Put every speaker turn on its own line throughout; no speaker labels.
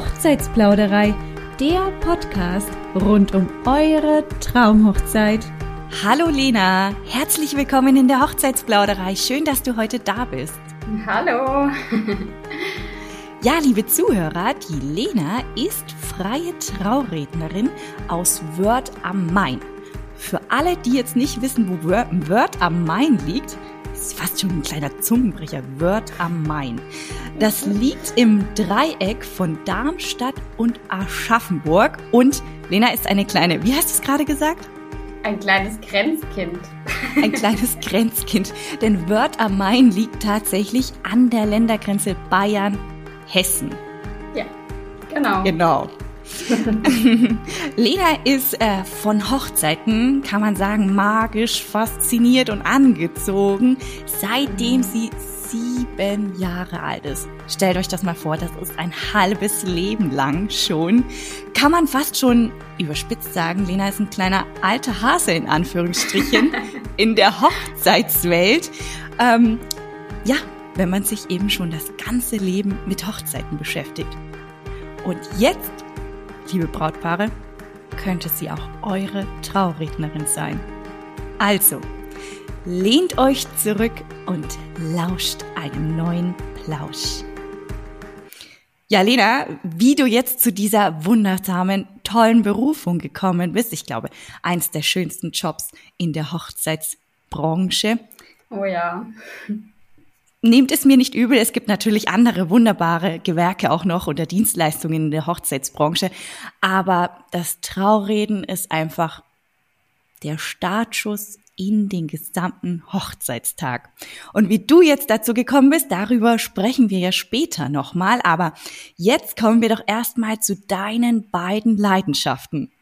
Hochzeitsplauderei, der Podcast rund um eure Traumhochzeit.
Hallo Lena, herzlich willkommen in der Hochzeitsplauderei. Schön, dass du heute da bist.
Hallo.
Ja, liebe Zuhörer, die Lena ist freie Traurednerin aus Wörth am Main. Für alle, die jetzt nicht wissen, wo Wörth am Main liegt, ist fast schon ein kleiner Zungenbrecher, Wörth am Main. Das liegt im Dreieck von Darmstadt und Aschaffenburg und Lena ist eine kleine, wie hast du es gerade gesagt?
Ein kleines Grenzkind.
Ein kleines Grenzkind, denn Wörth am Main liegt tatsächlich an der Ländergrenze Bayern Hessen.
Ja, genau.
Genau. Lena ist äh, von Hochzeiten, kann man sagen, magisch fasziniert und angezogen, seitdem sie sieben Jahre alt ist. Stellt euch das mal vor, das ist ein halbes Leben lang schon. Kann man fast schon überspitzt sagen, Lena ist ein kleiner alter Hase in Anführungsstrichen in der Hochzeitswelt. Ähm, ja, wenn man sich eben schon das ganze Leben mit Hochzeiten beschäftigt. Und jetzt, liebe Brautpaare, könnte sie auch eure Traurednerin sein. Also, lehnt euch zurück und lauscht einem neuen Plausch. Ja, Lena, wie du jetzt zu dieser wundersamen, tollen Berufung gekommen bist, ich glaube, eins der schönsten Jobs in der Hochzeitsbranche.
Oh ja.
Nehmt es mir nicht übel, es gibt natürlich andere wunderbare Gewerke auch noch oder Dienstleistungen in der Hochzeitsbranche, aber das Traureden ist einfach der Startschuss in den gesamten Hochzeitstag. Und wie du jetzt dazu gekommen bist, darüber sprechen wir ja später nochmal, aber jetzt kommen wir doch erstmal zu deinen beiden Leidenschaften.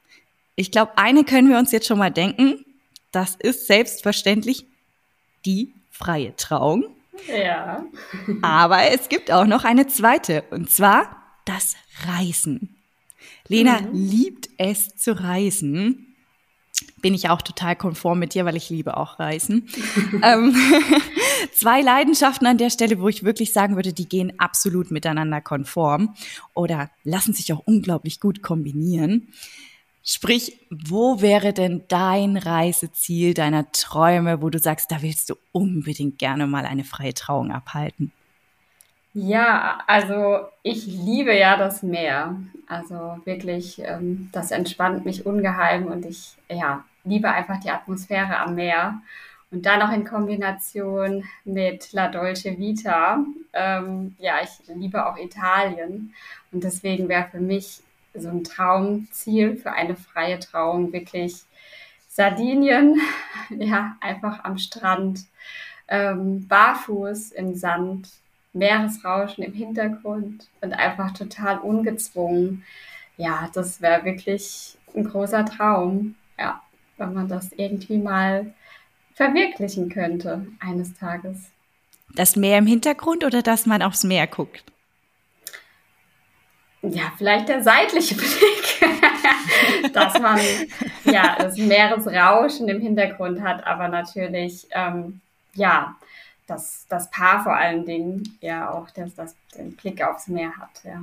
Ich glaube, eine können wir uns jetzt schon mal denken, das ist selbstverständlich die freie Trauung.
Ja.
Aber es gibt auch noch eine zweite, und zwar das Reisen. Lena mhm. liebt es zu reisen. Bin ich auch total konform mit dir, weil ich liebe auch Reisen. ähm, zwei Leidenschaften an der Stelle, wo ich wirklich sagen würde, die gehen absolut miteinander konform oder lassen sich auch unglaublich gut kombinieren. Sprich, wo wäre denn dein Reiseziel deiner Träume, wo du sagst, da willst du unbedingt gerne mal eine freie Trauung abhalten?
Ja, also ich liebe ja das Meer. Also wirklich, ähm, das entspannt mich ungeheim und ich ja, liebe einfach die Atmosphäre am Meer. Und dann noch in Kombination mit La Dolce Vita. Ähm, ja, ich liebe auch Italien. Und deswegen wäre für mich so ein Traumziel für eine freie Trauung wirklich Sardinien, ja, einfach am Strand, ähm, barfuß im Sand, Meeresrauschen im Hintergrund und einfach total ungezwungen. Ja, das wäre wirklich ein großer Traum, ja, wenn man das irgendwie mal verwirklichen könnte eines Tages.
Das Meer im Hintergrund oder dass man aufs Meer guckt?
ja, vielleicht der seitliche Blick, dass man ja das Meeresrauschen im Hintergrund hat, aber natürlich ähm, ja das, das Paar vor allen Dingen ja auch das, das den Blick aufs Meer hat, ja.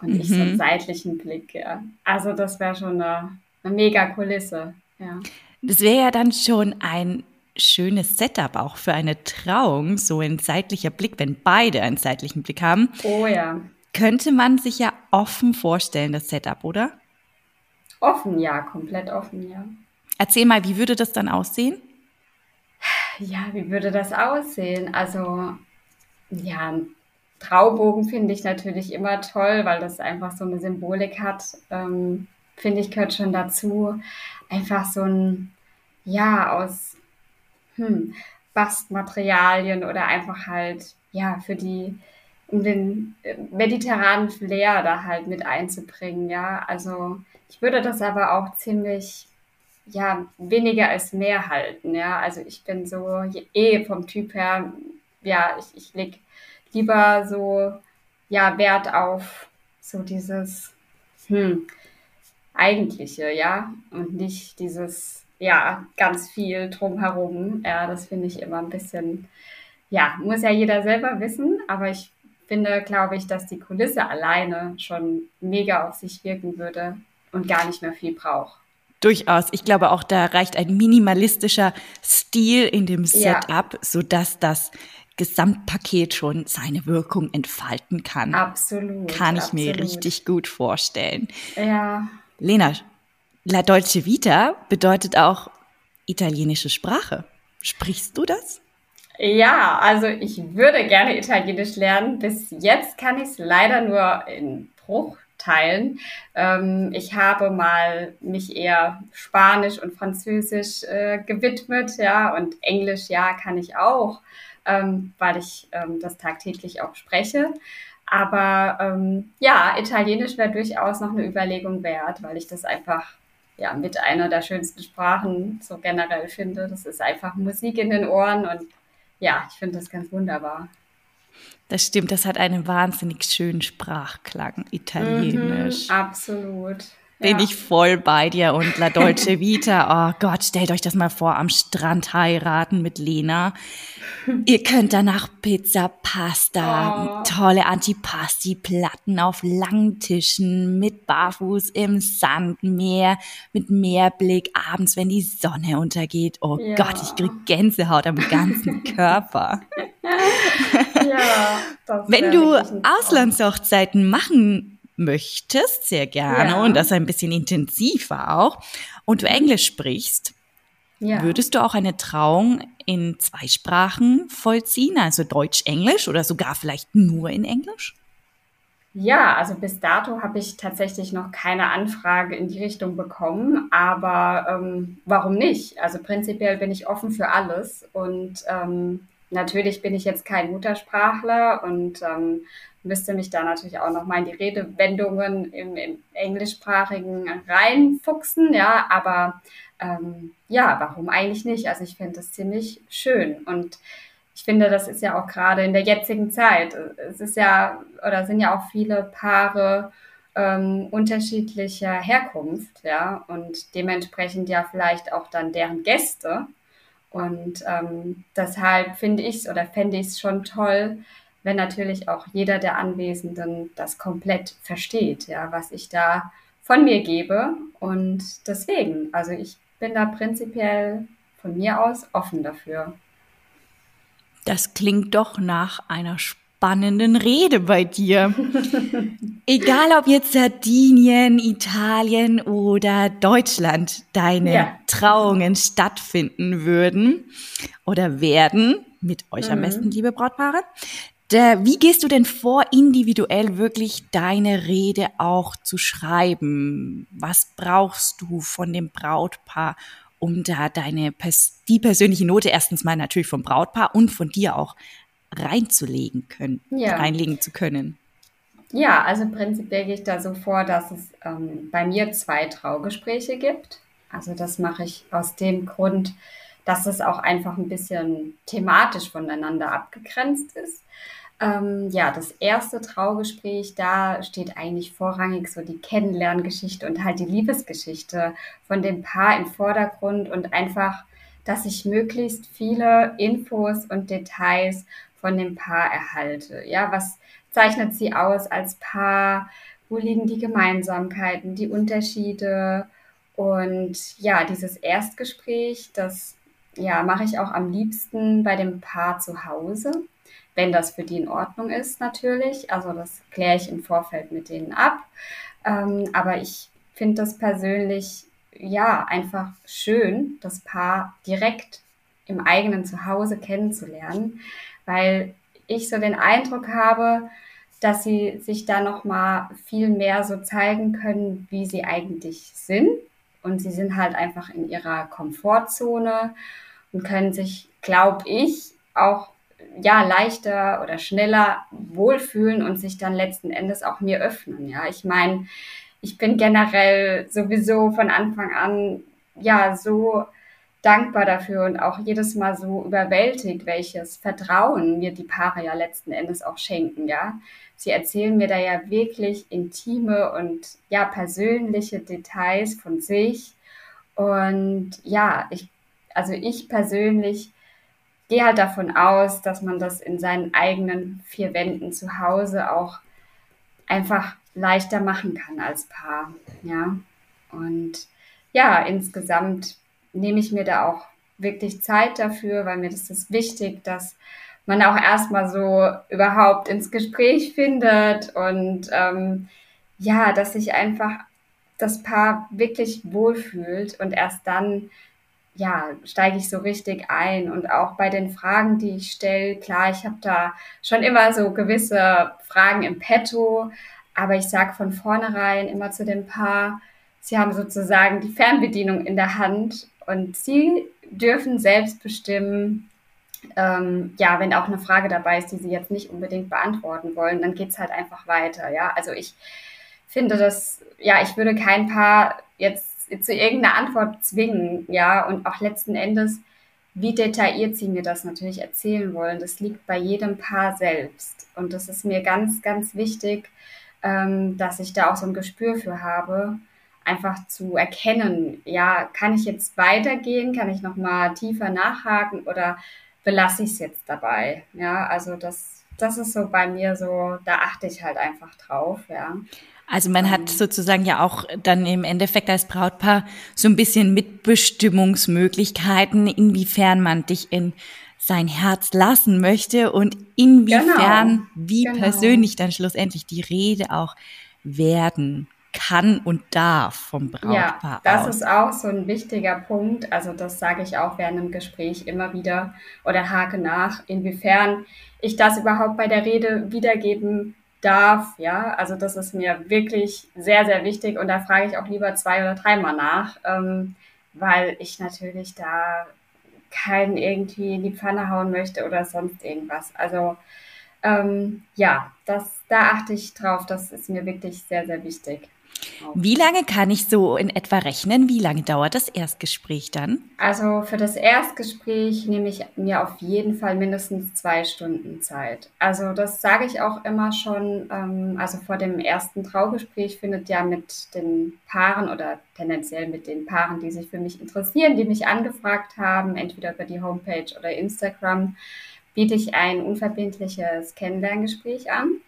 Und mhm. ich so einen mhm. seitlichen Blick, ja. Also das wäre schon eine, eine mega Kulisse, ja.
Das wäre ja dann schon ein schönes Setup auch für eine Trauung, so ein seitlicher Blick, wenn beide einen seitlichen Blick haben.
Oh ja
könnte man sich ja offen vorstellen, das Setup, oder?
Offen, ja, komplett offen, ja.
Erzähl mal, wie würde das dann aussehen?
Ja, wie würde das aussehen? Also, ja, ein Traubogen finde ich natürlich immer toll, weil das einfach so eine Symbolik hat. Ähm, finde ich, gehört schon dazu. Einfach so ein, ja, aus hm, Bastmaterialien oder einfach halt, ja, für die um den äh, mediterranen Flair da halt mit einzubringen, ja. Also ich würde das aber auch ziemlich, ja, weniger als mehr halten, ja. Also ich bin so eh vom Typ her, ja, ich, ich leg lieber so, ja, Wert auf so dieses, hm, eigentliche, ja, und nicht dieses, ja, ganz viel drumherum. Ja, das finde ich immer ein bisschen, ja, muss ja jeder selber wissen, aber ich finde, glaube ich, dass die Kulisse alleine schon mega auf sich wirken würde und gar nicht mehr viel braucht.
Durchaus. Ich glaube auch, da reicht ein minimalistischer Stil in dem Setup, ja. sodass das Gesamtpaket schon seine Wirkung entfalten kann.
Absolut.
Kann ich
absolut.
mir richtig gut vorstellen.
Ja.
Lena, La Dolce Vita bedeutet auch italienische Sprache. Sprichst du das?
Ja, also ich würde gerne Italienisch lernen. Bis jetzt kann ich es leider nur in Bruchteilen. Ähm, ich habe mal mich eher Spanisch und Französisch äh, gewidmet, ja, und Englisch, ja, kann ich auch, ähm, weil ich ähm, das tagtäglich auch spreche. Aber ähm, ja, Italienisch wäre durchaus noch eine Überlegung wert, weil ich das einfach ja mit einer der schönsten Sprachen so generell finde. Das ist einfach Musik in den Ohren und ja, ich finde das ganz wunderbar.
Das stimmt, das hat einen wahnsinnig schönen Sprachklang, Italienisch.
Mhm, absolut
bin ja. ich voll bei dir und La Dolce Vita. Oh Gott, stellt euch das mal vor, am Strand heiraten mit Lena. Ihr könnt danach Pizza, Pasta, oh. tolle Antipasti-Platten auf langen Tischen mit Barfuß im Sand, Meer, mit Meerblick, abends, wenn die Sonne untergeht. Oh ja. Gott, ich krieg Gänsehaut am ganzen Körper. ja, wenn du Auslandshochzeiten machen möchtest, sehr gerne ja. und das ein bisschen intensiver auch, und du Englisch sprichst, ja. würdest du auch eine Trauung in zwei Sprachen vollziehen, also Deutsch-Englisch oder sogar vielleicht nur in Englisch?
Ja, also bis dato habe ich tatsächlich noch keine Anfrage in die Richtung bekommen, aber ähm, warum nicht? Also prinzipiell bin ich offen für alles und ähm, natürlich bin ich jetzt kein Muttersprachler und ähm, müsste mich da natürlich auch nochmal in die Redewendungen im, im Englischsprachigen reinfuchsen, ja, aber ähm, ja, warum eigentlich nicht? Also ich finde das ziemlich schön und ich finde, das ist ja auch gerade in der jetzigen Zeit. Es ist ja, oder sind ja auch viele Paare ähm, unterschiedlicher Herkunft, ja, und dementsprechend ja vielleicht auch dann deren Gäste. Und ähm, deshalb finde ich es oder fände ich es schon toll, wenn natürlich auch jeder der Anwesenden das komplett versteht, ja, was ich da von mir gebe. Und deswegen, also ich bin da prinzipiell von mir aus offen dafür.
Das klingt doch nach einer spannenden Rede bei dir. Egal ob jetzt Sardinien, Italien oder Deutschland deine ja. Trauungen stattfinden würden oder werden, mit euch mhm. am besten, liebe Brautpaare. Der, wie gehst du denn vor, individuell wirklich deine Rede auch zu schreiben? Was brauchst du von dem Brautpaar, um da deine die persönliche Note erstens mal natürlich vom Brautpaar und von dir auch reinzulegen können, ja. reinlegen zu können?
Ja, also prinzipiell gehe ich da so vor, dass es ähm, bei mir zwei Traugespräche gibt. Also das mache ich aus dem Grund, dass es auch einfach ein bisschen thematisch voneinander abgegrenzt ist. Ähm, ja, das erste Traugespräch, da steht eigentlich vorrangig so die Kennenlerngeschichte und halt die Liebesgeschichte von dem Paar im Vordergrund und einfach, dass ich möglichst viele Infos und Details von dem Paar erhalte. Ja, was zeichnet sie aus als Paar? Wo liegen die Gemeinsamkeiten, die Unterschiede? Und ja, dieses Erstgespräch, das ja, mache ich auch am liebsten bei dem Paar zu Hause wenn das für die in Ordnung ist, natürlich. Also das kläre ich im Vorfeld mit denen ab. Ähm, aber ich finde das persönlich ja einfach schön, das Paar direkt im eigenen Zuhause kennenzulernen, weil ich so den Eindruck habe, dass sie sich da noch mal viel mehr so zeigen können, wie sie eigentlich sind und sie sind halt einfach in ihrer Komfortzone und können sich, glaube ich, auch ja, leichter oder schneller wohlfühlen und sich dann letzten Endes auch mir öffnen. Ja, ich meine, ich bin generell sowieso von Anfang an ja so dankbar dafür und auch jedes Mal so überwältigt, welches Vertrauen mir die Paare ja letzten Endes auch schenken, ja. Sie erzählen mir da ja wirklich intime und ja persönliche Details von sich und ja, ich also ich persönlich gehe halt davon aus, dass man das in seinen eigenen vier Wänden zu Hause auch einfach leichter machen kann als Paar. Ja. Und ja, insgesamt nehme ich mir da auch wirklich Zeit dafür, weil mir das ist wichtig, dass man auch erstmal so überhaupt ins Gespräch findet und ähm, ja, dass sich einfach das Paar wirklich wohlfühlt und erst dann ja, steige ich so richtig ein. Und auch bei den Fragen, die ich stelle, klar, ich habe da schon immer so gewisse Fragen im Petto, aber ich sage von vornherein immer zu dem Paar, sie haben sozusagen die Fernbedienung in der Hand und sie dürfen selbst bestimmen, ähm, ja, wenn auch eine Frage dabei ist, die sie jetzt nicht unbedingt beantworten wollen, dann geht es halt einfach weiter. Ja, also ich finde das, ja, ich würde kein Paar jetzt zu irgendeiner Antwort zwingen, ja, und auch letzten Endes, wie detailliert sie mir das natürlich erzählen wollen, das liegt bei jedem Paar selbst. Und das ist mir ganz, ganz wichtig, ähm, dass ich da auch so ein Gespür für habe, einfach zu erkennen, ja, kann ich jetzt weitergehen, kann ich nochmal tiefer nachhaken oder belasse ich es jetzt dabei? Ja, also das, das ist so bei mir so, da achte ich halt einfach drauf, ja.
Also man hat ähm. sozusagen ja auch dann im Endeffekt als Brautpaar so ein bisschen Mitbestimmungsmöglichkeiten, inwiefern man dich in sein Herz lassen möchte und inwiefern, genau. wie genau. persönlich dann schlussendlich die Rede auch werden kann und darf vom Brautpaar.
Ja, das aus. ist auch so ein wichtiger Punkt. Also das sage ich auch während einem Gespräch immer wieder oder hake nach, inwiefern ich das überhaupt bei der Rede wiedergeben darf. Ja, also das ist mir wirklich sehr, sehr wichtig und da frage ich auch lieber zwei oder dreimal nach, ähm, weil ich natürlich da keinen irgendwie in die Pfanne hauen möchte oder sonst irgendwas. Also ähm, ja, das, da achte ich drauf. Das ist mir wirklich sehr, sehr wichtig.
Wie lange kann ich so in etwa rechnen? Wie lange dauert das Erstgespräch dann?
Also für das Erstgespräch nehme ich mir auf jeden Fall mindestens zwei Stunden Zeit. Also das sage ich auch immer schon. Ähm, also vor dem ersten Traugespräch findet ja mit den Paaren oder tendenziell mit den Paaren, die sich für mich interessieren, die mich angefragt haben, entweder über die Homepage oder Instagram, biete ich ein unverbindliches Kennenlerngespräch an.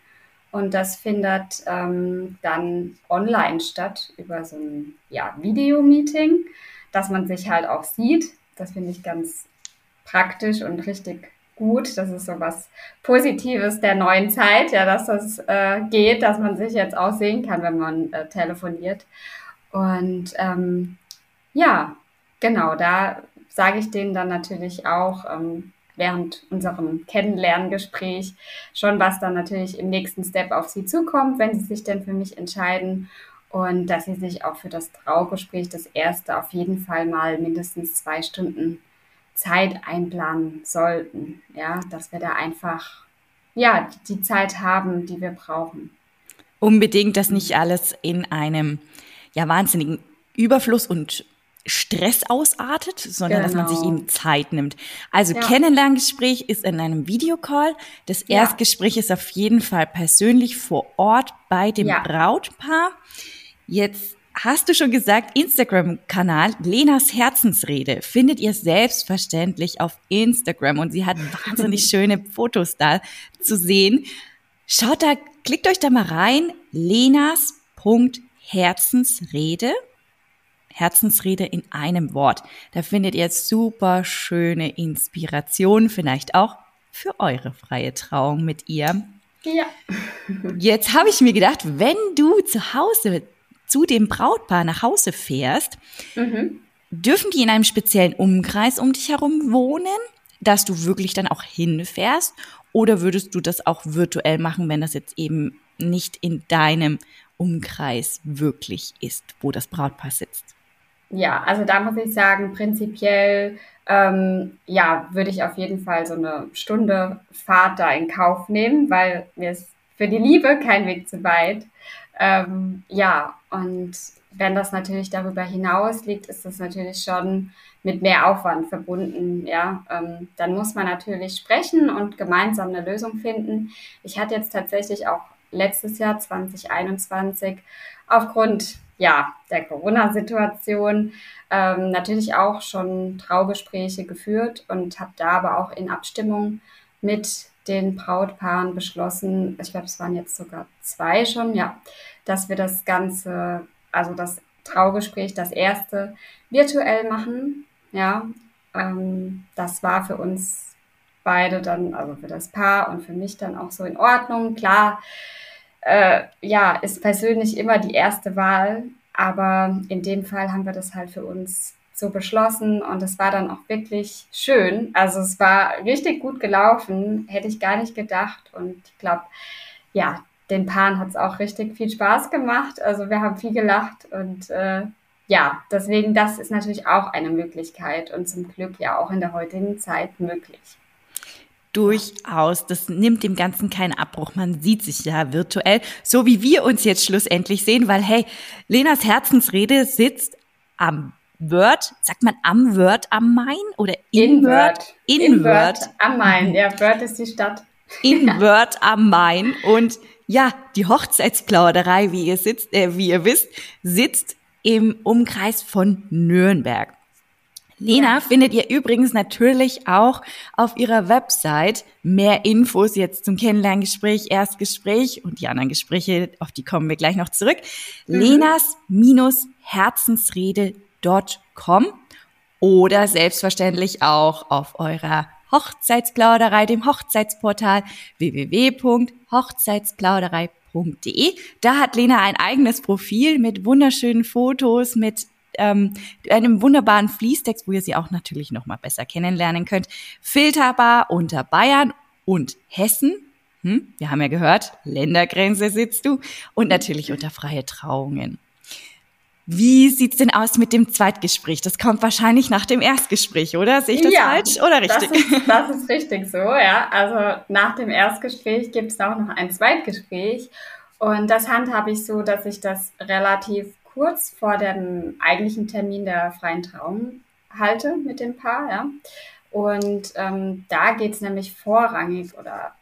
Und das findet ähm, dann online statt über so ein ja, Videomeeting, dass man sich halt auch sieht. Das finde ich ganz praktisch und richtig gut. Das ist so was Positives der neuen Zeit, ja, dass das äh, geht, dass man sich jetzt auch sehen kann, wenn man äh, telefoniert. Und ähm, ja, genau, da sage ich denen dann natürlich auch, ähm, während unserem Kennenlerngespräch schon, was dann natürlich im nächsten Step auf sie zukommt, wenn sie sich denn für mich entscheiden. Und dass sie sich auch für das Traugespräch, das erste, auf jeden Fall mal mindestens zwei Stunden Zeit einplanen sollten. Ja, dass wir da einfach, ja, die Zeit haben, die wir brauchen.
Unbedingt, dass nicht alles in einem, ja, wahnsinnigen Überfluss und Stress ausartet, sondern genau. dass man sich genau. eben Zeit nimmt. Also ja. Kennenlerngespräch ist in einem Videocall. Das ja. Erstgespräch ist auf jeden Fall persönlich vor Ort bei dem ja. Brautpaar. Jetzt hast du schon gesagt, Instagram-Kanal Lenas Herzensrede findet ihr selbstverständlich auf Instagram und sie hat wahnsinnig schöne Fotos da zu sehen. Schaut da, klickt euch da mal rein, lenas.herzensrede Herzensrede in einem Wort. Da findet ihr super schöne Inspiration, vielleicht auch für eure freie Trauung mit ihr.
Ja.
Jetzt habe ich mir gedacht, wenn du zu Hause zu dem Brautpaar nach Hause fährst, mhm. dürfen die in einem speziellen Umkreis um dich herum wohnen, dass du wirklich dann auch hinfährst? Oder würdest du das auch virtuell machen, wenn das jetzt eben nicht in deinem Umkreis wirklich ist, wo das Brautpaar sitzt?
Ja, also da muss ich sagen, prinzipiell, ähm, ja, würde ich auf jeden Fall so eine Stunde Fahrt da in Kauf nehmen, weil mir ist für die Liebe kein Weg zu weit. Ähm, ja, und wenn das natürlich darüber hinaus liegt, ist das natürlich schon mit mehr Aufwand verbunden. Ja, ähm, dann muss man natürlich sprechen und gemeinsam eine Lösung finden. Ich hatte jetzt tatsächlich auch letztes Jahr 2021 aufgrund ja, der Corona-Situation ähm, natürlich auch schon Traugespräche geführt und habe da aber auch in Abstimmung mit den Brautpaaren beschlossen, ich glaube, es waren jetzt sogar zwei schon, ja, dass wir das Ganze, also das Traugespräch, das erste, virtuell machen. Ja, ähm, das war für uns beide dann, also für das Paar und für mich dann auch so in Ordnung. Klar, äh, ja, ist persönlich immer die erste Wahl, aber in dem Fall haben wir das halt für uns so beschlossen und es war dann auch wirklich schön. Also es war richtig gut gelaufen, hätte ich gar nicht gedacht und ich glaube, ja, den Paaren hat es auch richtig viel Spaß gemacht. Also wir haben viel gelacht und äh, ja, deswegen das ist natürlich auch eine Möglichkeit und zum Glück ja auch in der heutigen Zeit möglich.
Durchaus. Das nimmt dem Ganzen keinen Abbruch. Man sieht sich ja virtuell, so wie wir uns jetzt schlussendlich sehen, weil hey, Lenas Herzensrede sitzt am Word, sagt man am Word am Main oder
in, in Word?
In, in Word. Word
am Main. Ja, Word ist die Stadt.
In Word am Main und ja, die Hochzeitsplauderei, wie ihr sitzt, äh, wie ihr wisst, sitzt im Umkreis von Nürnberg. Lena ja. findet ihr übrigens natürlich auch auf ihrer Website mehr Infos jetzt zum Kennenlerngespräch, Erstgespräch und die anderen Gespräche, auf die kommen wir gleich noch zurück. Mhm. Lenas-herzensrede.com oder selbstverständlich auch auf eurer Hochzeitsplauderei, dem Hochzeitsportal www.hochzeitsplauderei.de. Da hat Lena ein eigenes Profil mit wunderschönen Fotos, mit ähm, einem wunderbaren Fließtext, wo ihr sie auch natürlich noch mal besser kennenlernen könnt. Filterbar unter Bayern und Hessen. Hm, wir haben ja gehört, Ländergrenze sitzt du. Und natürlich unter freie Trauungen. Wie sieht's denn aus mit dem Zweitgespräch? Das kommt wahrscheinlich nach dem Erstgespräch, oder? Sehe ich das ja, falsch oder richtig?
Das ist, das ist richtig so, ja. Also nach dem Erstgespräch gibt es auch noch ein Zweitgespräch. Und das handhabe ich so, dass ich das relativ kurz vor dem eigentlichen Termin der freien Trauung halte mit dem Paar, ja. Und ähm, da geht es nämlich vorrangig oder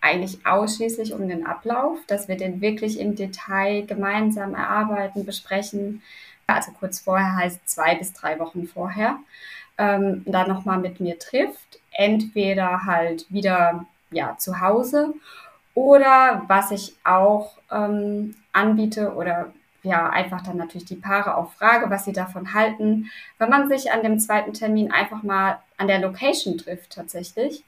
eigentlich ausschließlich um den Ablauf, dass wir den wirklich im Detail gemeinsam erarbeiten, besprechen. Also kurz vorher heißt zwei bis drei Wochen vorher. Ähm, dann nochmal mit mir trifft. Entweder halt wieder ja, zu Hause oder was ich auch ähm, anbiete oder ja, einfach dann natürlich die Paare auch frage, was sie davon halten, wenn man sich an dem zweiten Termin einfach mal an der Location trifft tatsächlich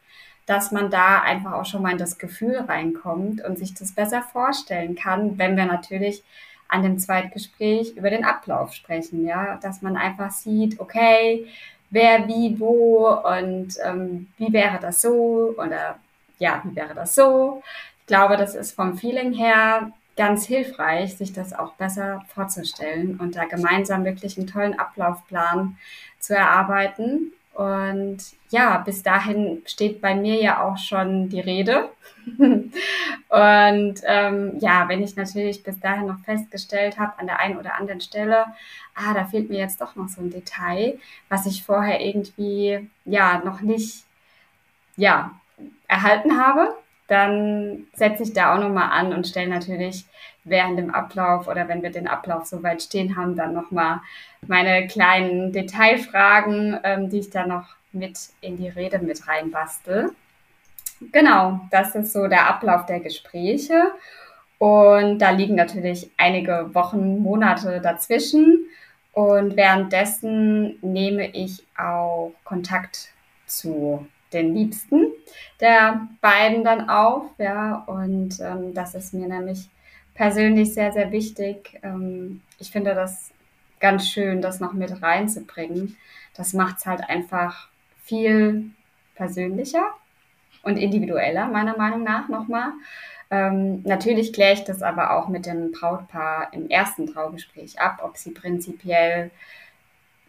dass man da einfach auch schon mal in das Gefühl reinkommt und sich das besser vorstellen kann, wenn wir natürlich an dem Zweitgespräch über den Ablauf sprechen, ja, dass man einfach sieht, okay, wer wie wo und ähm, wie wäre das so oder ja, wie wäre das so. Ich glaube, das ist vom Feeling her ganz hilfreich, sich das auch besser vorzustellen und da gemeinsam wirklich einen tollen Ablaufplan zu erarbeiten und ja, bis dahin steht bei mir ja auch schon die Rede. und ähm, ja, wenn ich natürlich bis dahin noch festgestellt habe, an der einen oder anderen Stelle, ah, da fehlt mir jetzt doch noch so ein Detail, was ich vorher irgendwie ja noch nicht ja, erhalten habe, dann setze ich da auch nochmal an und stelle natürlich während dem Ablauf oder wenn wir den Ablauf soweit stehen haben, dann nochmal meine kleinen Detailfragen, ähm, die ich dann noch mit in die Rede mit reinbastel. Genau, das ist so der Ablauf der Gespräche. Und da liegen natürlich einige Wochen, Monate dazwischen. Und währenddessen nehme ich auch Kontakt zu den Liebsten der beiden dann auf. Ja, und ähm, das ist mir nämlich persönlich sehr, sehr wichtig. Ähm, ich finde das ganz schön, das noch mit reinzubringen. Das macht es halt einfach viel persönlicher und individueller, meiner Meinung nach nochmal. Ähm, natürlich kläre ich das aber auch mit dem Brautpaar im ersten Traugespräch ab, ob sie prinzipiell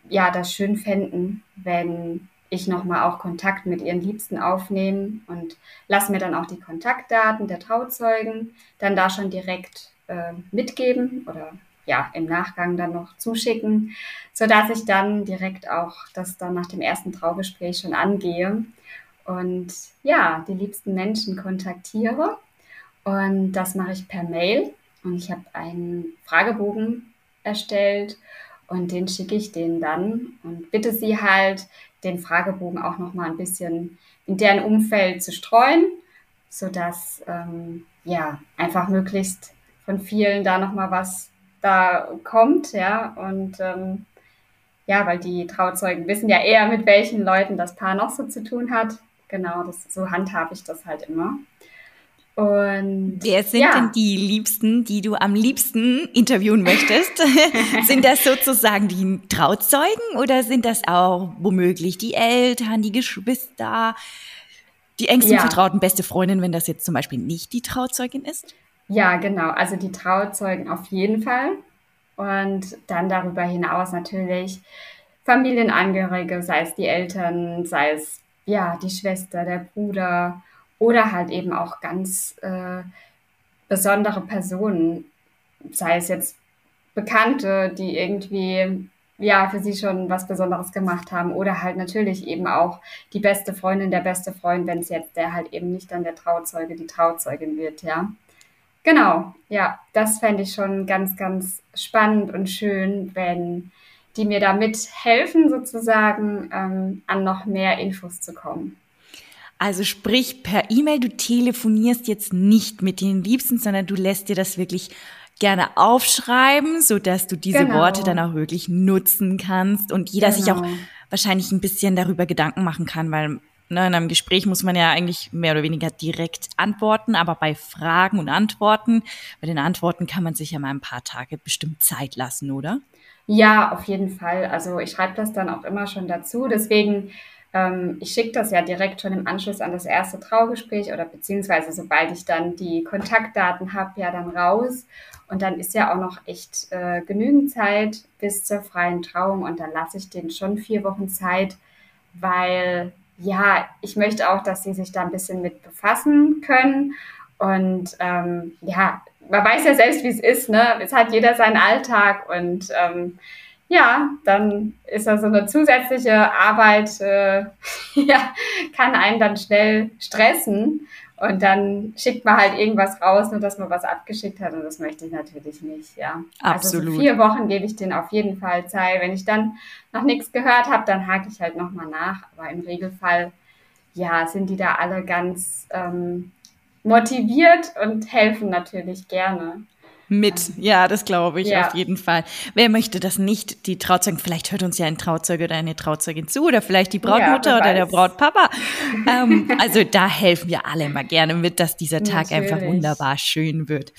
ja das schön fänden, wenn ich nochmal auch Kontakt mit ihren Liebsten aufnehmen und lasse mir dann auch die Kontaktdaten der Trauzeugen dann da schon direkt äh, mitgeben oder ja, im Nachgang dann noch zuschicken, sodass ich dann direkt auch das dann nach dem ersten Traugespräch schon angehe und ja, die liebsten Menschen kontaktiere. Und das mache ich per Mail. Und ich habe einen Fragebogen erstellt und den schicke ich denen dann und bitte sie halt, den Fragebogen auch noch mal ein bisschen in deren Umfeld zu streuen, sodass ähm, ja einfach möglichst von vielen da noch mal was da kommt, ja und ähm, ja, weil die Trauzeugen wissen ja eher, mit welchen Leuten das Paar noch so zu tun hat. Genau, das, so handhabe ich das halt immer.
Und wer sind ja. denn die Liebsten, die du am liebsten interviewen möchtest? sind das sozusagen die Trauzeugen oder sind das auch womöglich die Eltern, die Geschwister, die engsten ja. vertrauten beste Freundin, wenn das jetzt zum Beispiel nicht die Trauzeugin ist?
Ja, genau. Also die Trauzeugen auf jeden Fall. Und dann darüber hinaus natürlich Familienangehörige, sei es die Eltern, sei es ja die Schwester, der Bruder oder halt eben auch ganz äh, besondere Personen, sei es jetzt Bekannte, die irgendwie ja für sie schon was Besonderes gemacht haben oder halt natürlich eben auch die beste Freundin, der beste Freund, wenn es jetzt der halt eben nicht dann der Trauzeuge, die Trauzeugin wird, ja. Genau, ja, das fände ich schon ganz, ganz spannend und schön, wenn die mir damit helfen, sozusagen ähm, an noch mehr Infos zu kommen.
Also sprich per E-Mail, du telefonierst jetzt nicht mit den Liebsten, sondern du lässt dir das wirklich gerne aufschreiben, so dass du diese genau. Worte dann auch wirklich nutzen kannst und jeder genau. sich auch genau. wahrscheinlich ein bisschen darüber Gedanken machen kann, weil Ne, in einem Gespräch muss man ja eigentlich mehr oder weniger direkt antworten, aber bei Fragen und Antworten, bei den Antworten kann man sich ja mal ein paar Tage bestimmt Zeit lassen, oder?
Ja, auf jeden Fall. Also ich schreibe das dann auch immer schon dazu. Deswegen, ähm, ich schicke das ja direkt schon im Anschluss an das erste Traugespräch oder beziehungsweise sobald ich dann die Kontaktdaten habe, ja dann raus. Und dann ist ja auch noch echt äh, genügend Zeit bis zur freien Trauung und dann lasse ich denen schon vier Wochen Zeit, weil ja, ich möchte auch, dass sie sich da ein bisschen mit befassen können. Und ähm, ja, man weiß ja selbst, wie es ist, ne? Es hat jeder seinen Alltag und ähm, ja, dann ist da so eine zusätzliche Arbeit, äh, ja, kann einen dann schnell stressen. Und dann schickt man halt irgendwas raus, nur dass man was abgeschickt hat. Und das möchte ich natürlich nicht, ja.
Absolut.
Also so vier Wochen gebe ich denen auf jeden Fall Zeit. Wenn ich dann noch nichts gehört habe, dann hake ich halt nochmal nach. Aber im Regelfall, ja, sind die da alle ganz ähm, motiviert und helfen natürlich gerne
mit. Ja, das glaube ich ja. auf jeden Fall. Wer möchte das nicht? Die Trauzeugen, vielleicht hört uns ja ein Trauzeuge oder eine Trauzeugin zu oder vielleicht die Brautmutter ja, oder der Brautpapa. ähm, also da helfen wir alle immer gerne mit, dass dieser Tag Natürlich. einfach wunderbar schön wird.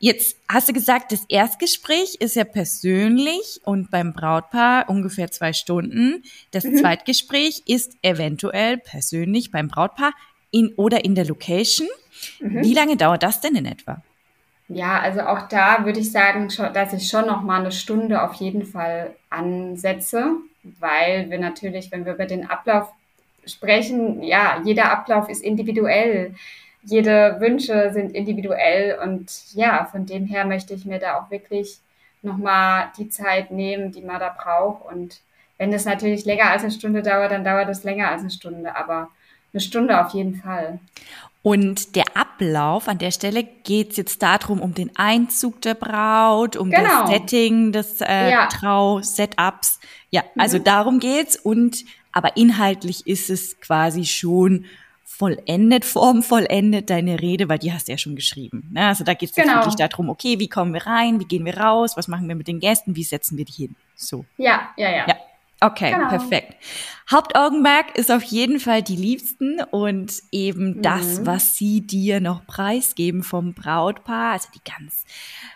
Jetzt hast du gesagt, das Erstgespräch ist ja persönlich und beim Brautpaar ungefähr zwei Stunden. Das mhm. Zweitgespräch ist eventuell persönlich beim Brautpaar in oder in der Location. Mhm. Wie lange dauert das denn in etwa?
Ja, also auch da würde ich sagen, dass ich schon noch mal eine Stunde auf jeden Fall ansetze, weil wir natürlich, wenn wir über den Ablauf sprechen, ja, jeder Ablauf ist individuell. Jede Wünsche sind individuell und ja, von dem her möchte ich mir da auch wirklich noch mal die Zeit nehmen, die man da braucht und wenn es natürlich länger als eine Stunde dauert, dann dauert es länger als eine Stunde, aber eine Stunde auf jeden Fall.
Und der Ablauf an der Stelle geht es jetzt darum, um den Einzug der Braut, um genau. das Setting des äh, ja. Trau-Setups. Ja, mhm. also darum geht's. Und aber inhaltlich ist es quasi schon vollendet, formvollendet, deine Rede, weil die hast du ja schon geschrieben. Ne? Also da geht es genau. wirklich darum, okay, wie kommen wir rein, wie gehen wir raus, was machen wir mit den Gästen, wie setzen wir die hin? So.
Ja, ja, ja.
ja. Okay, genau. perfekt. Hauptaugenmerk ist auf jeden Fall die Liebsten und eben mhm. das, was sie dir noch preisgeben vom Brautpaar, also die ganz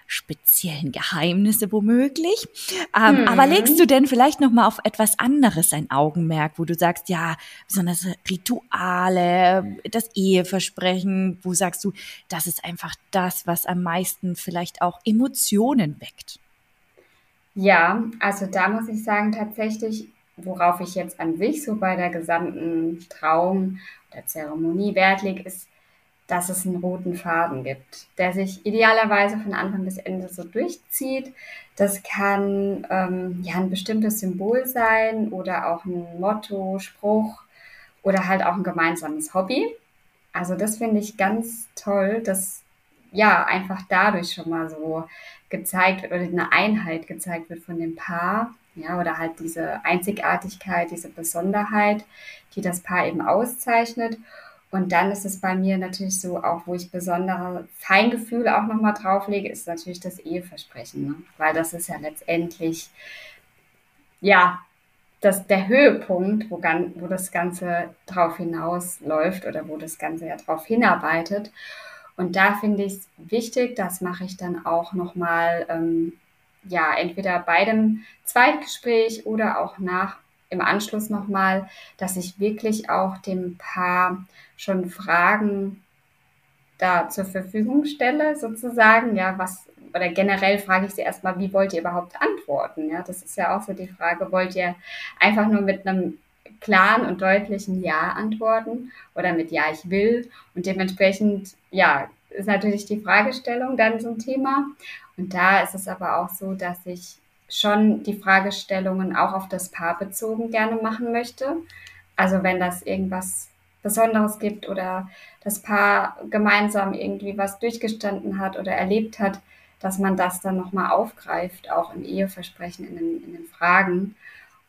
speziellen Geheimnisse womöglich. Ähm, mhm. Aber legst du denn vielleicht noch mal auf etwas anderes ein Augenmerk, wo du sagst, ja, besonders Rituale, das Eheversprechen, wo sagst du, das ist einfach das, was am meisten vielleicht auch Emotionen weckt?
Ja, also da muss ich sagen, tatsächlich, worauf ich jetzt an sich so bei der gesamten Trauung oder Zeremonie Wert lege, ist, dass es einen roten Faden gibt, der sich idealerweise von Anfang bis Ende so durchzieht. Das kann ähm, ja ein bestimmtes Symbol sein oder auch ein Motto, Spruch oder halt auch ein gemeinsames Hobby. Also das finde ich ganz toll. Das ja, einfach dadurch schon mal so gezeigt wird oder eine Einheit gezeigt wird von dem Paar, ja, oder halt diese Einzigartigkeit, diese Besonderheit, die das Paar eben auszeichnet. Und dann ist es bei mir natürlich so, auch wo ich besondere Feingefühle auch nochmal drauflege, ist natürlich das Eheversprechen. Ne? Weil das ist ja letztendlich, ja, das, der Höhepunkt, wo, wo das Ganze drauf hinausläuft oder wo das Ganze ja drauf hinarbeitet. Und da finde ich es wichtig, das mache ich dann auch nochmal, ähm, ja, entweder bei dem Zweitgespräch oder auch nach im Anschluss nochmal, dass ich wirklich auch dem Paar schon Fragen da zur Verfügung stelle, sozusagen, ja, was, oder generell frage ich sie erstmal, wie wollt ihr überhaupt antworten? Ja, das ist ja auch so die Frage, wollt ihr einfach nur mit einem klaren und deutlichen Ja antworten oder mit Ja, ich will? Und dementsprechend, ja, ist natürlich die Fragestellung dann so ein Thema. Und da ist es aber auch so, dass ich schon die Fragestellungen auch auf das Paar bezogen gerne machen möchte. Also wenn das irgendwas Besonderes gibt oder das Paar gemeinsam irgendwie was durchgestanden hat oder erlebt hat, dass man das dann nochmal aufgreift, auch im Eheversprechen, in den, in den Fragen.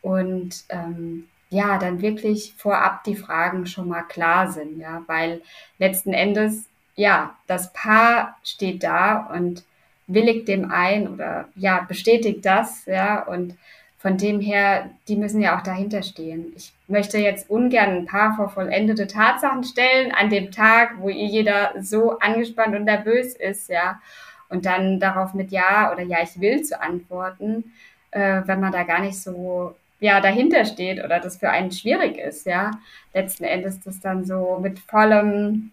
Und ähm, ja, dann wirklich vorab die Fragen schon mal klar sind, ja, weil letzten Endes, ja, das Paar steht da und willigt dem ein oder ja, bestätigt das, ja, und von dem her, die müssen ja auch dahinter stehen. Ich möchte jetzt ungern ein paar vor vollendete Tatsachen stellen an dem Tag, wo jeder so angespannt und nervös ist, ja, und dann darauf mit Ja oder Ja, ich will zu antworten, äh, wenn man da gar nicht so ja dahinter steht oder das für einen schwierig ist, ja. Letzten Endes das dann so mit vollem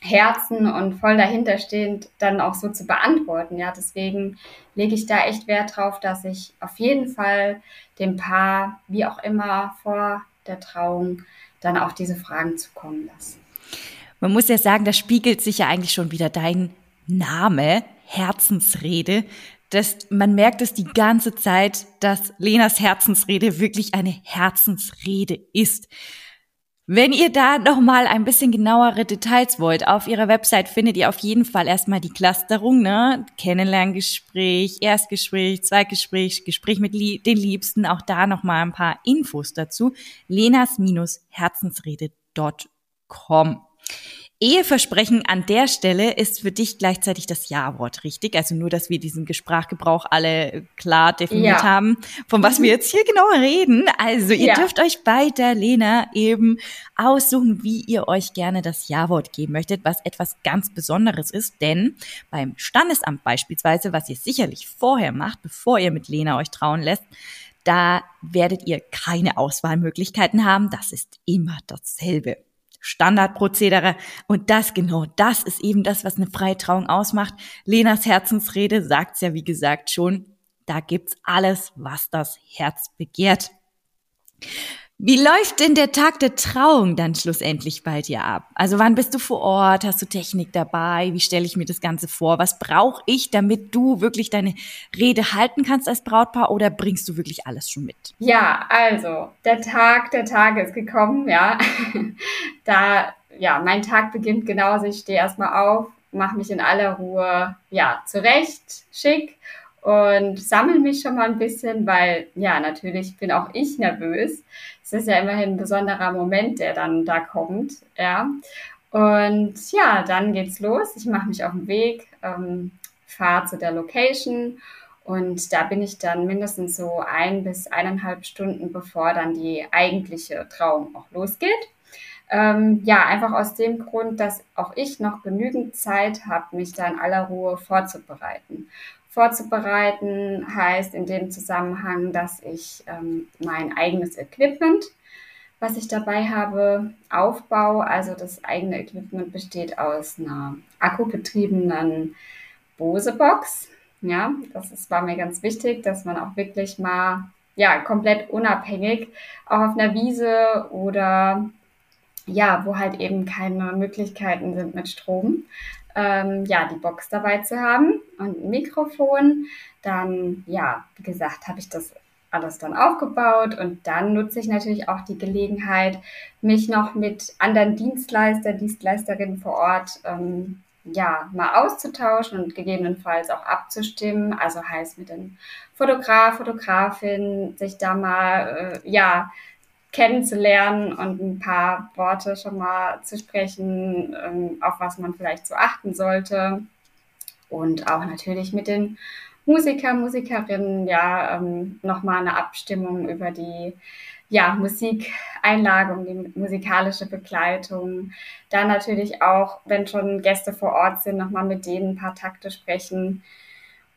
Herzen und voll dahinterstehend dann auch so zu beantworten. Ja, deswegen lege ich da echt Wert drauf, dass ich auf jeden Fall dem Paar, wie auch immer, vor der Trauung dann auch diese Fragen zukommen lasse.
Man muss ja sagen, da spiegelt sich ja eigentlich schon wieder dein Name, Herzensrede. Das, man merkt es die ganze Zeit, dass Lenas Herzensrede wirklich eine Herzensrede ist. Wenn ihr da noch mal ein bisschen genauere Details wollt, auf ihrer Website findet ihr auf jeden Fall erstmal die Clusterung, ne? Kennenlerngespräch, Erstgespräch, Zweitgespräch, Gespräch mit den Liebsten, auch da noch mal ein paar Infos dazu. lenas-herzensrede.com. Eheversprechen an der Stelle ist für dich gleichzeitig das Ja-Wort, richtig? Also nur, dass wir diesen Sprachgebrauch alle klar definiert ja. haben, von was wir jetzt hier genau reden. Also ihr ja. dürft euch bei der Lena eben aussuchen, wie ihr euch gerne das Ja-Wort geben möchtet, was etwas ganz Besonderes ist. Denn beim Standesamt beispielsweise, was ihr sicherlich vorher macht, bevor ihr mit Lena euch trauen lässt, da werdet ihr keine Auswahlmöglichkeiten haben. Das ist immer dasselbe. Standardprozedere. Und das genau, das ist eben das, was eine Freitrauung ausmacht. Lenas Herzensrede sagt's ja, wie gesagt, schon. Da gibt's alles, was das Herz begehrt. Wie läuft denn der Tag der Trauung dann schlussendlich bei dir ab? Also wann bist du vor Ort? Hast du Technik dabei? Wie stelle ich mir das Ganze vor? Was brauche ich, damit du wirklich deine Rede halten kannst als Brautpaar oder bringst du wirklich alles schon mit?
Ja, also der Tag der Tage ist gekommen, ja. da, ja, mein Tag beginnt genauso. Ich stehe erstmal auf, mache mich in aller Ruhe, ja, zurecht, schick und sammle mich schon mal ein bisschen, weil ja, natürlich bin auch ich nervös. Es ist ja immerhin ein besonderer Moment, der dann da kommt, ja. Und ja, dann geht's los. Ich mache mich auf den Weg, ähm, fahre zu der Location und da bin ich dann mindestens so ein bis eineinhalb Stunden, bevor dann die eigentliche Trauung auch losgeht. Ähm, ja, einfach aus dem Grund, dass auch ich noch genügend Zeit habe, mich da in aller Ruhe vorzubereiten. Vorzubereiten heißt in dem Zusammenhang, dass ich ähm, mein eigenes Equipment, was ich dabei habe, aufbaue. Also das eigene Equipment besteht aus einer akkubetriebenen Bose-Box. Ja, das ist, war mir ganz wichtig, dass man auch wirklich mal ja, komplett unabhängig auch auf einer Wiese oder ja, wo halt eben keine Möglichkeiten sind mit Strom, ähm, ja, die Box dabei zu haben und ein Mikrofon. Dann, ja, wie gesagt, habe ich das alles dann aufgebaut und dann nutze ich natürlich auch die Gelegenheit, mich noch mit anderen Dienstleister, Dienstleisterinnen vor Ort ähm, ja, mal auszutauschen und gegebenenfalls auch abzustimmen. Also heißt mit dem Fotograf, Fotografin, sich da mal, äh, ja, kennenzulernen und ein paar Worte schon mal zu sprechen, ähm, auf was man vielleicht so achten sollte. Und auch natürlich mit den Musiker, Musikerinnen, ja, ähm, nochmal eine Abstimmung über die ja, Musikeinlagung, die musikalische Begleitung. Dann natürlich auch, wenn schon Gäste vor Ort sind, nochmal mit denen ein paar Takte sprechen.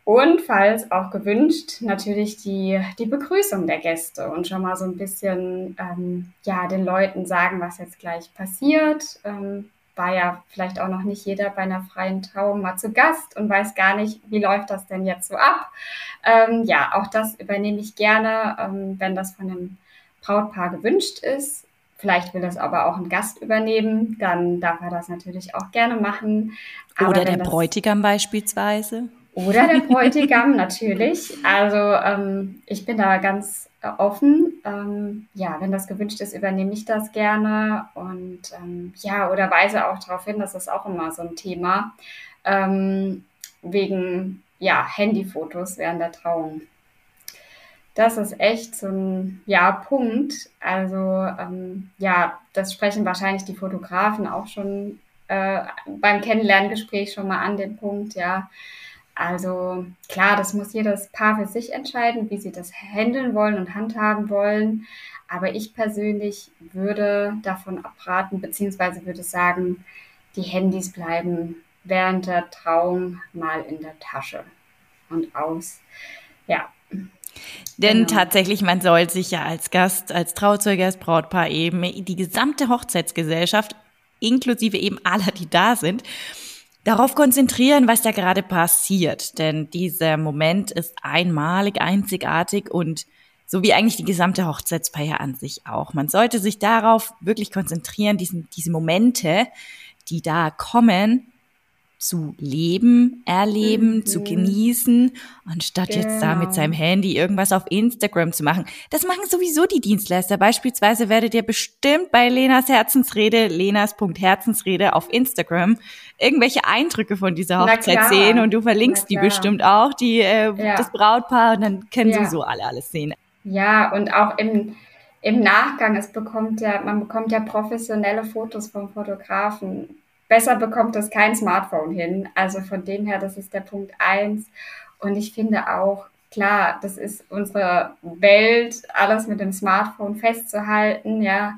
Und falls auch gewünscht, natürlich die, die Begrüßung der Gäste und schon mal so ein bisschen ähm, ja, den Leuten sagen, was jetzt gleich passiert. Ähm, war ja vielleicht auch noch nicht jeder bei einer freien Trauung mal zu Gast und weiß gar nicht, wie läuft das denn jetzt so ab. Ähm, ja, auch das übernehme ich gerne, ähm, wenn das von dem Brautpaar gewünscht ist. Vielleicht will das aber auch ein Gast übernehmen, dann darf er das natürlich auch gerne machen.
Aber Oder der Bräutigam beispielsweise.
Oder der Bräutigam, natürlich. Also ähm, ich bin da ganz äh, offen. Ähm, ja, wenn das gewünscht ist, übernehme ich das gerne. Und ähm, ja, oder weise auch darauf hin, das ist auch immer so ein Thema, ähm, wegen ja, Handyfotos während der Trauung. Das ist echt so ein ja, Punkt. Also ähm, ja, das sprechen wahrscheinlich die Fotografen auch schon äh, beim Kennenlerngespräch schon mal an den Punkt, ja also klar, das muss jedes Paar für sich entscheiden, wie sie das handeln wollen und handhaben wollen. Aber ich persönlich würde davon abraten, beziehungsweise würde sagen, die Handys bleiben während der Trauung mal in der Tasche und aus. Ja.
Denn genau. tatsächlich, man soll sich ja als Gast, als Trauzeuge, als Brautpaar eben die gesamte Hochzeitsgesellschaft, inklusive eben aller, die da sind, darauf konzentrieren, was da gerade passiert. Denn dieser Moment ist einmalig, einzigartig und so wie eigentlich die gesamte Hochzeitsfeier an sich auch. Man sollte sich darauf wirklich konzentrieren, diesen, diese Momente, die da kommen, zu leben, erleben, mhm. zu genießen, anstatt genau. jetzt da mit seinem Handy irgendwas auf Instagram zu machen. Das machen sowieso die Dienstleister. Beispielsweise werdet ihr bestimmt bei Lenas Herzensrede, lenas.herzensrede auf Instagram irgendwelche Eindrücke von dieser Hochzeit sehen und du verlinkst die bestimmt auch, die äh, ja. das Brautpaar und dann können ja. sowieso alle alles sehen.
Ja, und auch im im Nachgang, es bekommt ja, man bekommt ja professionelle Fotos vom Fotografen besser bekommt das kein Smartphone hin. Also von dem her, das ist der Punkt eins. Und ich finde auch, klar, das ist unsere Welt, alles mit dem Smartphone festzuhalten, ja.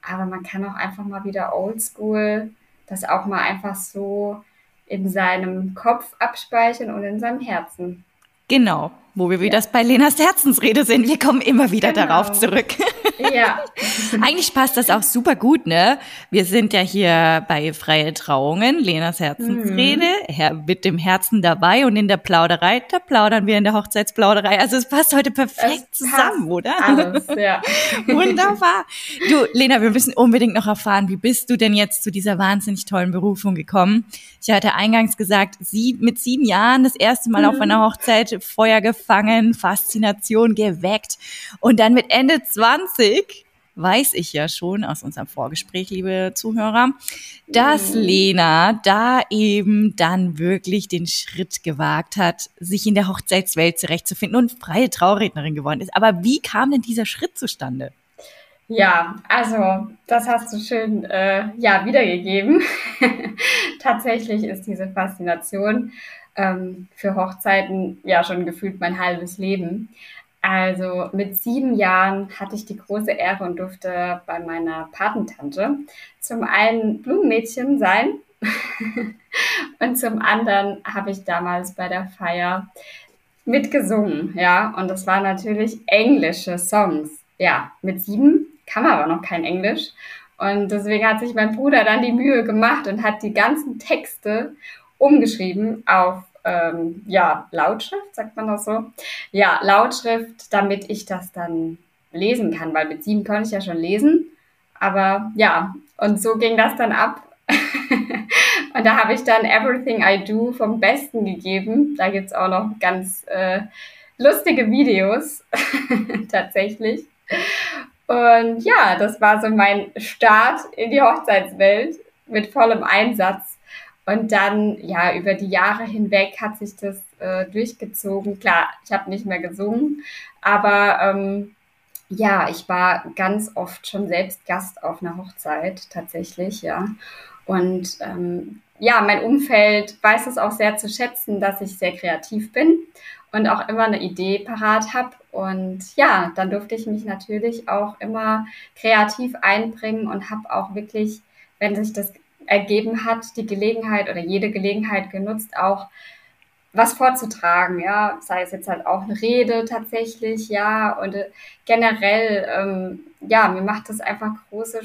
Aber man kann auch einfach mal wieder oldschool das auch mal einfach so in seinem Kopf abspeichern und in seinem Herzen.
Genau, wo wir wieder ja. bei Lenas Herzensrede sind. Wir kommen immer wieder genau. darauf zurück. Ja. Eigentlich passt das auch super gut, ne? Wir sind ja hier bei Freie Trauungen, Lenas Herzensrede, mhm. Mit dem Herzen dabei und in der Plauderei, da plaudern wir in der Hochzeitsplauderei. Also es passt heute perfekt es zusammen, oder? Alles, ja. Wunderbar. Du, Lena, wir müssen unbedingt noch erfahren, wie bist du denn jetzt zu dieser wahnsinnig tollen Berufung gekommen? Ich hatte eingangs gesagt, sie mit sieben Jahren das erste Mal mhm. auf einer Hochzeit Feuer gefangen, Faszination geweckt. Und dann mit Ende 20 weiß ich ja schon aus unserem Vorgespräch, liebe Zuhörer, dass mhm. Lena da eben dann wirklich den Schritt gewagt hat, sich in der Hochzeitswelt zurechtzufinden und freie Traurednerin geworden ist. Aber wie kam denn dieser Schritt zustande?
Ja, also das hast du schön äh, ja wiedergegeben. Tatsächlich ist diese Faszination ähm, für Hochzeiten ja schon gefühlt mein halbes Leben. Also mit sieben Jahren hatte ich die große Ehre und durfte bei meiner Patentante zum einen Blumenmädchen sein. Und zum anderen habe ich damals bei der Feier mitgesungen, ja, und das waren natürlich englische Songs. Ja, mit sieben kann man aber noch kein Englisch. Und deswegen hat sich mein Bruder dann die Mühe gemacht und hat die ganzen Texte umgeschrieben auf ähm, ja, Lautschrift, sagt man das so? Ja, Lautschrift, damit ich das dann lesen kann, weil mit sieben konnte ich ja schon lesen. Aber ja, und so ging das dann ab. und da habe ich dann Everything I Do vom Besten gegeben. Da gibt es auch noch ganz äh, lustige Videos tatsächlich. Und ja, das war so mein Start in die Hochzeitswelt mit vollem Einsatz. Und dann, ja, über die Jahre hinweg hat sich das äh, durchgezogen. Klar, ich habe nicht mehr gesungen, aber ähm, ja, ich war ganz oft schon selbst Gast auf einer Hochzeit, tatsächlich, ja. Und ähm, ja, mein Umfeld weiß es auch sehr zu schätzen, dass ich sehr kreativ bin und auch immer eine Idee parat habe. Und ja, dann durfte ich mich natürlich auch immer kreativ einbringen und habe auch wirklich, wenn sich das ergeben hat, die Gelegenheit oder jede Gelegenheit genutzt, auch was vorzutragen, ja, sei es jetzt halt auch eine Rede tatsächlich, ja, und äh, generell, ähm, ja, mir macht es einfach große,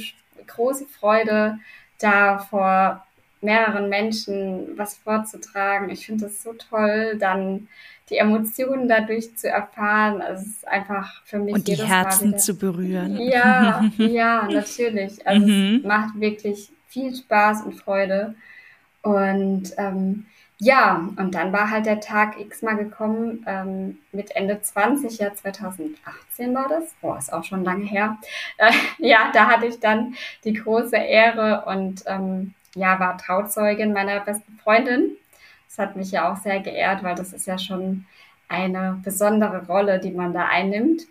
große Freude, da vor mehreren Menschen was vorzutragen. Ich finde es so toll, dann die Emotionen dadurch zu erfahren. Also es ist einfach für mich.
Und die Herzen zu berühren.
Ja, ja, natürlich. Also mhm. es macht wirklich viel Spaß und Freude. Und ähm, ja, und dann war halt der Tag X mal gekommen, ähm, mit Ende 20, ja 2018 war das, boah, ist auch schon lange her. Äh, ja, da hatte ich dann die große Ehre und ähm, ja, war Trauzeugin meiner besten Freundin. Das hat mich ja auch sehr geehrt, weil das ist ja schon eine besondere Rolle, die man da einnimmt.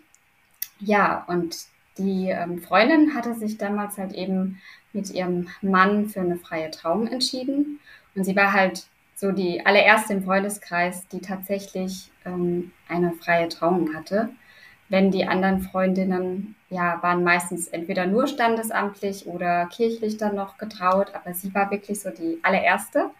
Ja, und die ähm, Freundin hatte sich damals halt eben mit ihrem Mann für eine freie Trauung entschieden. Und sie war halt so die allererste im Freundeskreis, die tatsächlich ähm, eine freie Trauung hatte. Wenn die anderen Freundinnen, ja, waren meistens entweder nur standesamtlich oder kirchlich dann noch getraut, aber sie war wirklich so die allererste.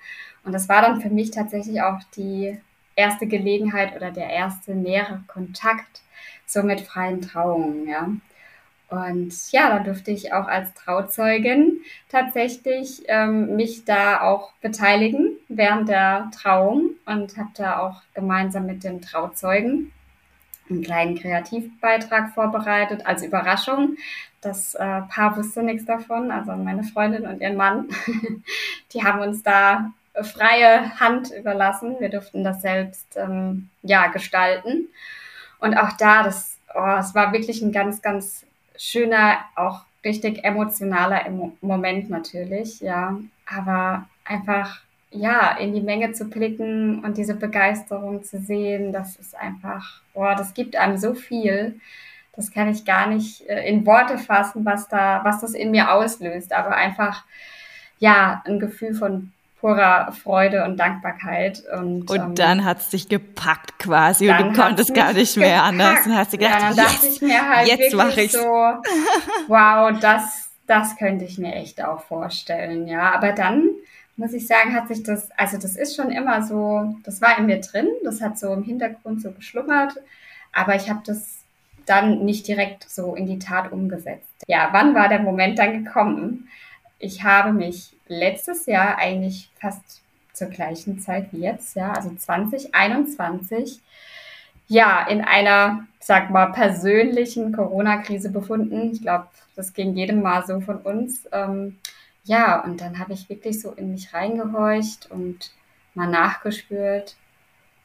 Und das war dann für mich tatsächlich auch die erste Gelegenheit oder der erste nähere Kontakt so mit freien Trauungen, ja. Und ja, da durfte ich auch als Trauzeugin tatsächlich ähm, mich da auch beteiligen während der Trauung und habe da auch gemeinsam mit dem Trauzeugen einen kleinen Kreativbeitrag vorbereitet als Überraschung. Das äh, Paar wusste nichts davon, also meine Freundin und ihr Mann, die haben uns da freie Hand überlassen. Wir durften das selbst ähm, ja gestalten und auch da, das, oh, es war wirklich ein ganz, ganz schöner, auch richtig emotionaler Moment natürlich, ja. Aber einfach, ja, in die Menge zu blicken und diese Begeisterung zu sehen, das ist einfach, boah, das gibt einem so viel. Das kann ich gar nicht äh, in Worte fassen, was da, was das in mir auslöst. Aber einfach, ja, ein Gefühl von purer Freude und Dankbarkeit. Und,
und ähm, dann hat es dich gepackt quasi und du konntest gar nicht mehr gepackt. anders. Und hast du gedacht, ja, dann yes, dachte ich mir halt jetzt mache ich so,
wow, das, das könnte ich mir echt auch vorstellen. Ja, aber dann muss ich sagen, hat sich das, also das ist schon immer so, das war in mir drin, das hat so im Hintergrund so geschlummert, aber ich habe das dann nicht direkt so in die Tat umgesetzt. Ja, wann war der Moment dann gekommen? Ich habe mich letztes Jahr eigentlich fast zur gleichen Zeit wie jetzt, ja, also 2021, ja, in einer, sag mal, persönlichen Corona-Krise befunden. Ich glaube, das ging jedem mal so von uns. Ähm, ja, und dann habe ich wirklich so in mich reingehorcht und mal nachgespürt,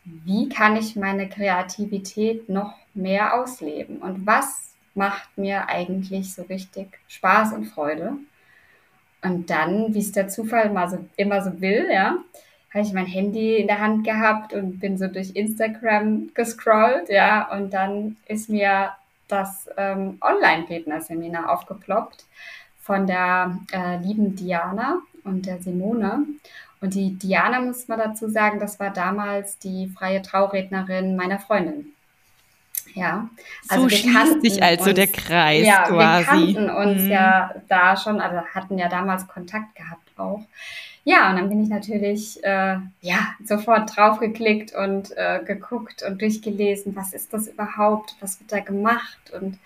wie kann ich meine Kreativität noch mehr ausleben und was macht mir eigentlich so richtig Spaß und Freude. Und dann, wie es der Zufall mal so, immer so will, ja, habe ich mein Handy in der Hand gehabt und bin so durch Instagram gescrollt, ja, und dann ist mir das ähm, Online-Redner-Seminar aufgeploppt von der äh, lieben Diana und der Simone. Und die Diana, muss man dazu sagen, das war damals die freie Traurednerin meiner Freundin. Ja,
also so wir schließt sich also uns, der Kreis ja, quasi.
Wir kannten uns mhm. ja da schon, also hatten ja damals Kontakt gehabt auch. Ja, und dann bin ich natürlich äh, ja sofort draufgeklickt und äh, geguckt und durchgelesen, was ist das überhaupt, was wird da gemacht und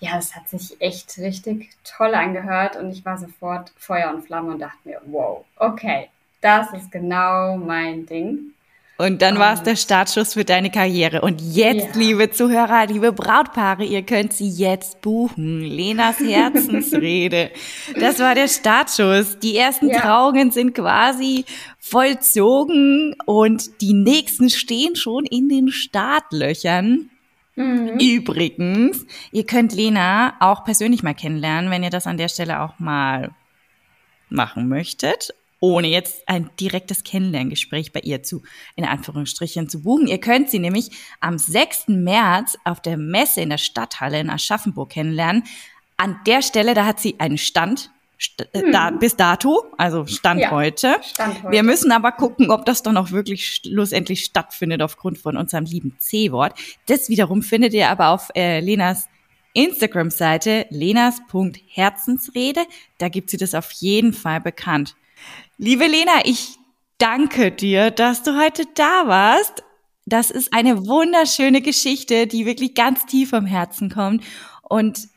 ja, das hat sich echt richtig toll angehört und ich war sofort Feuer und Flamme und dachte mir, wow, okay, das ist genau mein Ding.
Und dann war es der Startschuss für deine Karriere. Und jetzt, ja. liebe Zuhörer, liebe Brautpaare, ihr könnt sie jetzt buchen. Lenas Herzensrede. Das war der Startschuss. Die ersten ja. Trauungen sind quasi vollzogen und die nächsten stehen schon in den Startlöchern. Mhm. Übrigens, ihr könnt Lena auch persönlich mal kennenlernen, wenn ihr das an der Stelle auch mal machen möchtet. Ohne jetzt ein direktes Kennenlerngespräch bei ihr zu, in Anführungsstrichen, zu buchen. Ihr könnt sie nämlich am 6. März auf der Messe in der Stadthalle in Aschaffenburg kennenlernen. An der Stelle, da hat sie einen Stand, st hm. da, bis dato, also Stand, ja, heute. Stand heute. Wir müssen aber gucken, ob das dann auch wirklich schlussendlich stattfindet aufgrund von unserem lieben C-Wort. Das wiederum findet ihr aber auf äh, Lenas Instagram-Seite lenas.herzensrede. Da gibt sie das auf jeden Fall bekannt. Liebe Lena, ich danke dir, dass du heute da warst. Das ist eine wunderschöne Geschichte, die wirklich ganz tief am Herzen kommt. Und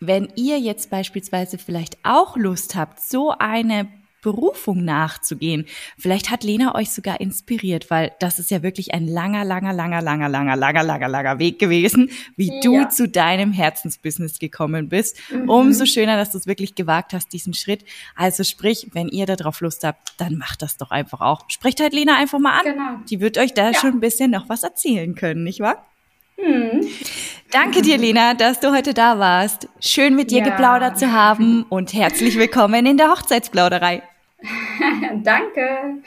wenn ihr jetzt beispielsweise vielleicht auch Lust habt, so eine Berufung nachzugehen. Vielleicht hat Lena euch sogar inspiriert, weil das ist ja wirklich ein langer, langer, langer, langer, langer, langer, langer, langer Weg gewesen, wie ja. du zu deinem Herzensbusiness gekommen bist. Mhm. Umso schöner, dass du es wirklich gewagt hast, diesen Schritt. Also sprich, wenn ihr darauf Lust habt, dann macht das doch einfach auch. Sprecht halt Lena einfach mal an. Genau. Die wird euch da ja. schon ein bisschen noch was erzählen können, nicht wahr? Hm. Danke dir, Lena, dass du heute da warst. Schön mit dir ja. geplaudert zu haben und herzlich willkommen in der Hochzeitsplauderei.
Danke.